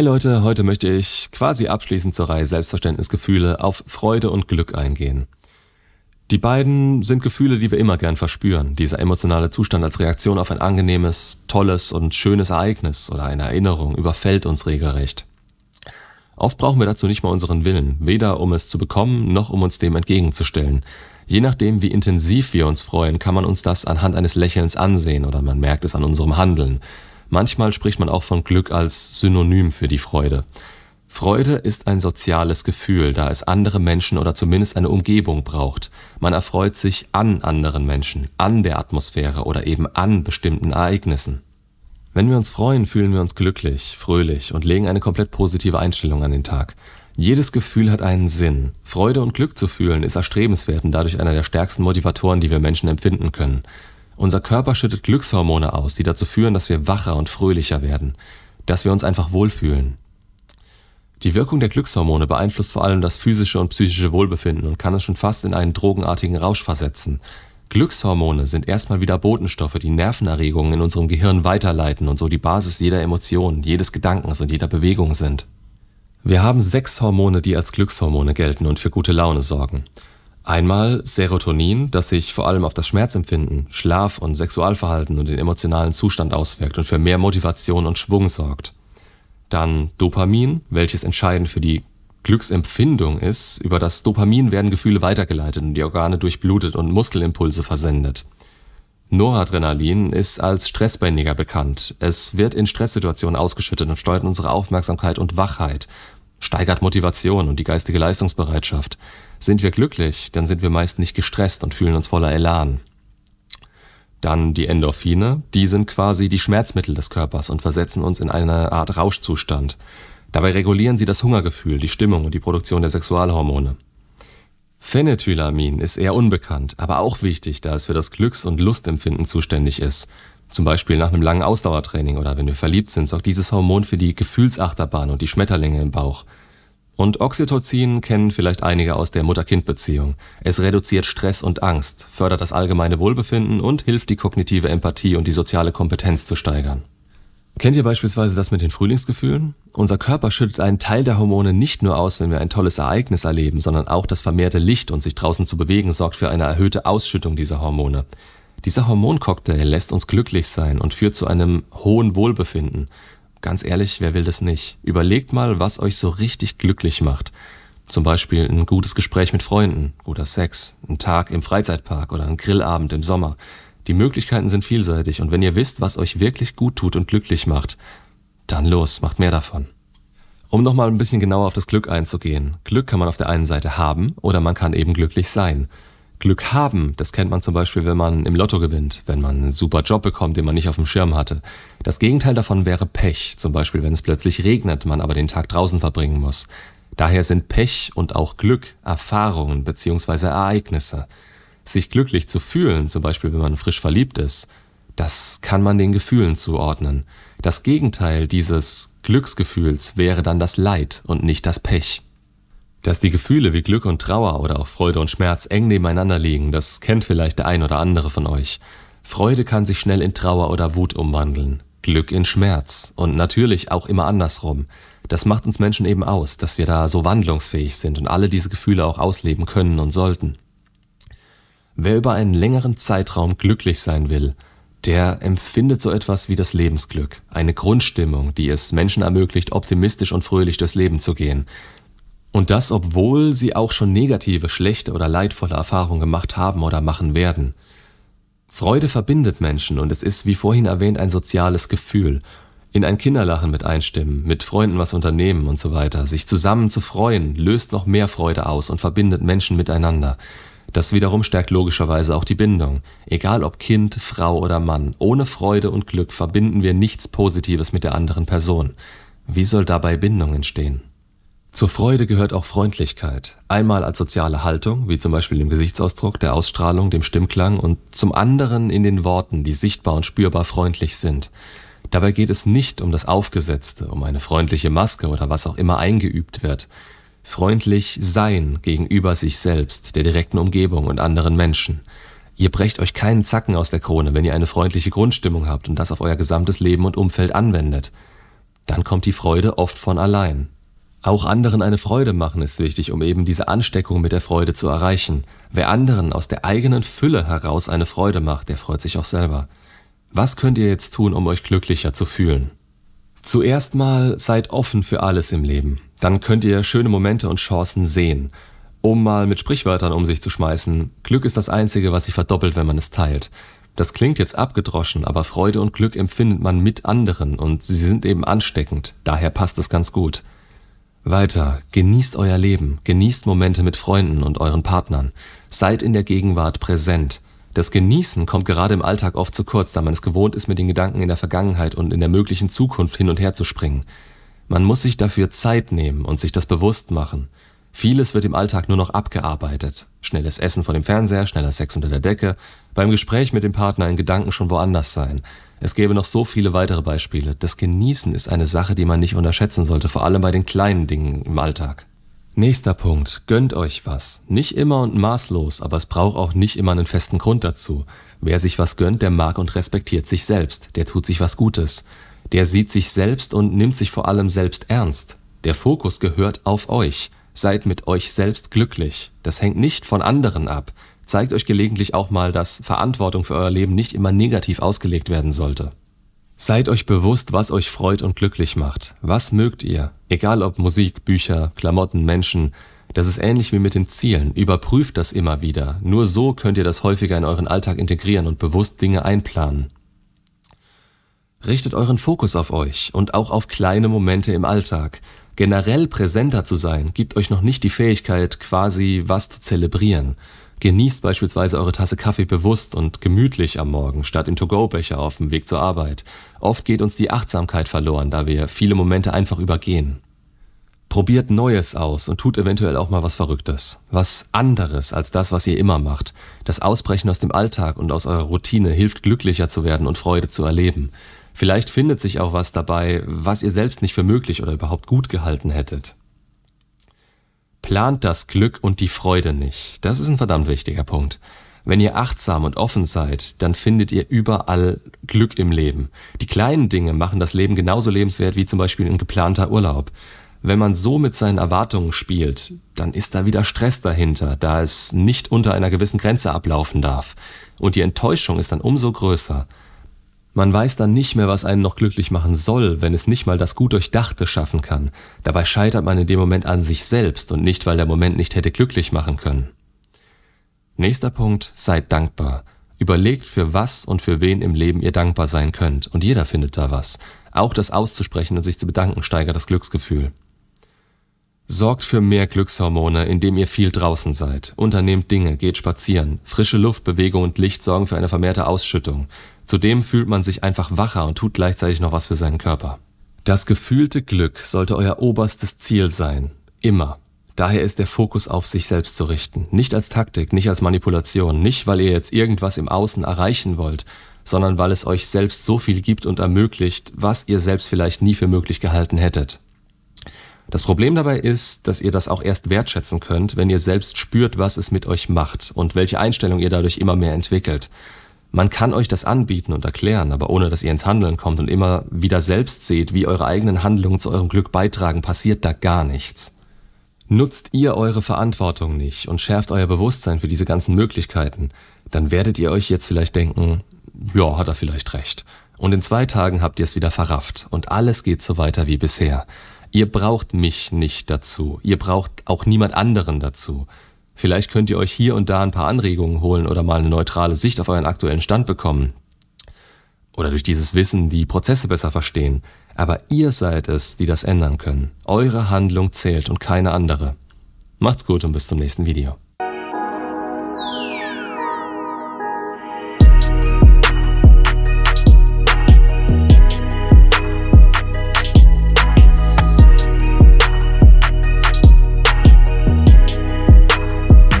Hey Leute, heute möchte ich quasi abschließend zur Reihe Selbstverständnisgefühle auf Freude und Glück eingehen. Die beiden sind Gefühle, die wir immer gern verspüren. Dieser emotionale Zustand als Reaktion auf ein angenehmes, tolles und schönes Ereignis oder eine Erinnerung überfällt uns regelrecht. Oft brauchen wir dazu nicht mal unseren Willen, weder um es zu bekommen, noch um uns dem entgegenzustellen. Je nachdem, wie intensiv wir uns freuen, kann man uns das anhand eines Lächelns ansehen oder man merkt es an unserem Handeln. Manchmal spricht man auch von Glück als Synonym für die Freude. Freude ist ein soziales Gefühl, da es andere Menschen oder zumindest eine Umgebung braucht. Man erfreut sich an anderen Menschen, an der Atmosphäre oder eben an bestimmten Ereignissen. Wenn wir uns freuen, fühlen wir uns glücklich, fröhlich und legen eine komplett positive Einstellung an den Tag. Jedes Gefühl hat einen Sinn. Freude und Glück zu fühlen ist erstrebenswert und dadurch einer der stärksten Motivatoren, die wir Menschen empfinden können. Unser Körper schüttet Glückshormone aus, die dazu führen, dass wir wacher und fröhlicher werden, dass wir uns einfach wohlfühlen. Die Wirkung der Glückshormone beeinflusst vor allem das physische und psychische Wohlbefinden und kann es schon fast in einen drogenartigen Rausch versetzen. Glückshormone sind erstmal wieder Botenstoffe, die Nervenerregungen in unserem Gehirn weiterleiten und so die Basis jeder Emotion, jedes Gedankens und jeder Bewegung sind. Wir haben sechs Hormone, die als Glückshormone gelten und für gute Laune sorgen. Einmal Serotonin, das sich vor allem auf das Schmerzempfinden, Schlaf und Sexualverhalten und den emotionalen Zustand auswirkt und für mehr Motivation und Schwung sorgt. Dann Dopamin, welches entscheidend für die Glücksempfindung ist. Über das Dopamin werden Gefühle weitergeleitet und die Organe durchblutet und Muskelimpulse versendet. Noradrenalin ist als Stressbändiger bekannt. Es wird in Stresssituationen ausgeschüttet und steuert unsere Aufmerksamkeit und Wachheit, steigert Motivation und die geistige Leistungsbereitschaft. Sind wir glücklich, dann sind wir meist nicht gestresst und fühlen uns voller Elan. Dann die Endorphine, die sind quasi die Schmerzmittel des Körpers und versetzen uns in eine Art Rauschzustand. Dabei regulieren sie das Hungergefühl, die Stimmung und die Produktion der Sexualhormone. Phenethylamin ist eher unbekannt, aber auch wichtig, da es für das Glücks- und Lustempfinden zuständig ist. Zum Beispiel nach einem langen Ausdauertraining oder wenn wir verliebt sind, sorgt dieses Hormon für die Gefühlsachterbahn und die Schmetterlinge im Bauch. Und Oxytocin kennen vielleicht einige aus der Mutter-Kind-Beziehung. Es reduziert Stress und Angst, fördert das allgemeine Wohlbefinden und hilft die kognitive Empathie und die soziale Kompetenz zu steigern. Kennt ihr beispielsweise das mit den Frühlingsgefühlen? Unser Körper schüttet einen Teil der Hormone nicht nur aus, wenn wir ein tolles Ereignis erleben, sondern auch das vermehrte Licht und sich draußen zu bewegen sorgt für eine erhöhte Ausschüttung dieser Hormone. Dieser Hormoncocktail lässt uns glücklich sein und führt zu einem hohen Wohlbefinden. Ganz ehrlich, wer will das nicht? Überlegt mal, was euch so richtig glücklich macht. Zum Beispiel ein gutes Gespräch mit Freunden, guter Sex, ein Tag im Freizeitpark oder ein Grillabend im Sommer. Die Möglichkeiten sind vielseitig und wenn ihr wisst, was euch wirklich gut tut und glücklich macht, dann los, macht mehr davon. Um nochmal ein bisschen genauer auf das Glück einzugehen. Glück kann man auf der einen Seite haben oder man kann eben glücklich sein. Glück haben, das kennt man zum Beispiel, wenn man im Lotto gewinnt, wenn man einen super Job bekommt, den man nicht auf dem Schirm hatte. Das Gegenteil davon wäre Pech, zum Beispiel wenn es plötzlich regnet, man aber den Tag draußen verbringen muss. Daher sind Pech und auch Glück Erfahrungen bzw. Ereignisse. Sich glücklich zu fühlen, zum Beispiel wenn man frisch verliebt ist, das kann man den Gefühlen zuordnen. Das Gegenteil dieses Glücksgefühls wäre dann das Leid und nicht das Pech. Dass die Gefühle wie Glück und Trauer oder auch Freude und Schmerz eng nebeneinander liegen, das kennt vielleicht der ein oder andere von euch. Freude kann sich schnell in Trauer oder Wut umwandeln, Glück in Schmerz und natürlich auch immer andersrum. Das macht uns Menschen eben aus, dass wir da so wandlungsfähig sind und alle diese Gefühle auch ausleben können und sollten. Wer über einen längeren Zeitraum glücklich sein will, der empfindet so etwas wie das Lebensglück, eine Grundstimmung, die es Menschen ermöglicht, optimistisch und fröhlich durchs Leben zu gehen. Und das, obwohl sie auch schon negative, schlechte oder leidvolle Erfahrungen gemacht haben oder machen werden. Freude verbindet Menschen und es ist, wie vorhin erwähnt, ein soziales Gefühl. In ein Kinderlachen mit einstimmen, mit Freunden was unternehmen und so weiter. Sich zusammen zu freuen, löst noch mehr Freude aus und verbindet Menschen miteinander. Das wiederum stärkt logischerweise auch die Bindung. Egal ob Kind, Frau oder Mann, ohne Freude und Glück verbinden wir nichts Positives mit der anderen Person. Wie soll dabei Bindung entstehen? Zur Freude gehört auch Freundlichkeit. Einmal als soziale Haltung, wie zum Beispiel im Gesichtsausdruck, der Ausstrahlung, dem Stimmklang und zum anderen in den Worten, die sichtbar und spürbar freundlich sind. Dabei geht es nicht um das Aufgesetzte, um eine freundliche Maske oder was auch immer eingeübt wird. Freundlich sein gegenüber sich selbst, der direkten Umgebung und anderen Menschen. Ihr brecht euch keinen Zacken aus der Krone, wenn ihr eine freundliche Grundstimmung habt und das auf euer gesamtes Leben und Umfeld anwendet. dann kommt die Freude oft von allein. Auch anderen eine Freude machen ist wichtig, um eben diese Ansteckung mit der Freude zu erreichen. Wer anderen aus der eigenen Fülle heraus eine Freude macht, der freut sich auch selber. Was könnt ihr jetzt tun, um euch glücklicher zu fühlen? Zuerst mal seid offen für alles im Leben. Dann könnt ihr schöne Momente und Chancen sehen. Um mal mit Sprichwörtern um sich zu schmeißen, Glück ist das Einzige, was sich verdoppelt, wenn man es teilt. Das klingt jetzt abgedroschen, aber Freude und Glück empfindet man mit anderen und sie sind eben ansteckend, daher passt es ganz gut. Weiter, genießt euer Leben, genießt Momente mit Freunden und euren Partnern, seid in der Gegenwart präsent. Das Genießen kommt gerade im Alltag oft zu kurz, da man es gewohnt ist, mit den Gedanken in der Vergangenheit und in der möglichen Zukunft hin und her zu springen. Man muss sich dafür Zeit nehmen und sich das bewusst machen. Vieles wird im Alltag nur noch abgearbeitet. Schnelles Essen vor dem Fernseher, schneller Sex unter der Decke, beim Gespräch mit dem Partner in Gedanken schon woanders sein. Es gäbe noch so viele weitere Beispiele. Das Genießen ist eine Sache, die man nicht unterschätzen sollte, vor allem bei den kleinen Dingen im Alltag. Nächster Punkt. Gönnt euch was. Nicht immer und maßlos, aber es braucht auch nicht immer einen festen Grund dazu. Wer sich was gönnt, der mag und respektiert sich selbst. Der tut sich was Gutes. Der sieht sich selbst und nimmt sich vor allem selbst ernst. Der Fokus gehört auf euch. Seid mit euch selbst glücklich. Das hängt nicht von anderen ab. Zeigt euch gelegentlich auch mal, dass Verantwortung für euer Leben nicht immer negativ ausgelegt werden sollte. Seid euch bewusst, was euch freut und glücklich macht. Was mögt ihr? Egal ob Musik, Bücher, Klamotten, Menschen. Das ist ähnlich wie mit den Zielen. Überprüft das immer wieder. Nur so könnt ihr das häufiger in euren Alltag integrieren und bewusst Dinge einplanen. Richtet euren Fokus auf euch und auch auf kleine Momente im Alltag. Generell präsenter zu sein, gibt euch noch nicht die Fähigkeit, quasi was zu zelebrieren. Genießt beispielsweise eure Tasse Kaffee bewusst und gemütlich am Morgen, statt im To-Go-Becher auf dem Weg zur Arbeit. Oft geht uns die Achtsamkeit verloren, da wir viele Momente einfach übergehen. Probiert Neues aus und tut eventuell auch mal was Verrücktes. Was anderes als das, was ihr immer macht. Das Ausbrechen aus dem Alltag und aus eurer Routine hilft glücklicher zu werden und Freude zu erleben. Vielleicht findet sich auch was dabei, was ihr selbst nicht für möglich oder überhaupt gut gehalten hättet. Plant das Glück und die Freude nicht. Das ist ein verdammt wichtiger Punkt. Wenn ihr achtsam und offen seid, dann findet ihr überall Glück im Leben. Die kleinen Dinge machen das Leben genauso lebenswert wie zum Beispiel ein geplanter Urlaub. Wenn man so mit seinen Erwartungen spielt, dann ist da wieder Stress dahinter, da es nicht unter einer gewissen Grenze ablaufen darf. Und die Enttäuschung ist dann umso größer. Man weiß dann nicht mehr, was einen noch glücklich machen soll, wenn es nicht mal das gut Durchdachte schaffen kann. Dabei scheitert man in dem Moment an sich selbst und nicht, weil der Moment nicht hätte glücklich machen können. Nächster Punkt, seid dankbar. Überlegt, für was und für wen im Leben ihr dankbar sein könnt. Und jeder findet da was. Auch das auszusprechen und sich zu bedanken steigert das Glücksgefühl. Sorgt für mehr Glückshormone, indem ihr viel draußen seid. Unternehmt Dinge, geht spazieren. Frische Luft, Bewegung und Licht sorgen für eine vermehrte Ausschüttung. Zudem fühlt man sich einfach wacher und tut gleichzeitig noch was für seinen Körper. Das gefühlte Glück sollte euer oberstes Ziel sein. Immer. Daher ist der Fokus auf sich selbst zu richten. Nicht als Taktik, nicht als Manipulation, nicht weil ihr jetzt irgendwas im Außen erreichen wollt, sondern weil es euch selbst so viel gibt und ermöglicht, was ihr selbst vielleicht nie für möglich gehalten hättet. Das Problem dabei ist, dass ihr das auch erst wertschätzen könnt, wenn ihr selbst spürt, was es mit euch macht und welche Einstellung ihr dadurch immer mehr entwickelt. Man kann euch das anbieten und erklären, aber ohne dass ihr ins Handeln kommt und immer wieder selbst seht, wie eure eigenen Handlungen zu eurem Glück beitragen, passiert da gar nichts. Nutzt ihr eure Verantwortung nicht und schärft euer Bewusstsein für diese ganzen Möglichkeiten, dann werdet ihr euch jetzt vielleicht denken, ja, hat er vielleicht recht. Und in zwei Tagen habt ihr es wieder verrafft und alles geht so weiter wie bisher. Ihr braucht mich nicht dazu. Ihr braucht auch niemand anderen dazu. Vielleicht könnt ihr euch hier und da ein paar Anregungen holen oder mal eine neutrale Sicht auf euren aktuellen Stand bekommen. Oder durch dieses Wissen die Prozesse besser verstehen. Aber ihr seid es, die das ändern können. Eure Handlung zählt und keine andere. Macht's gut und bis zum nächsten Video.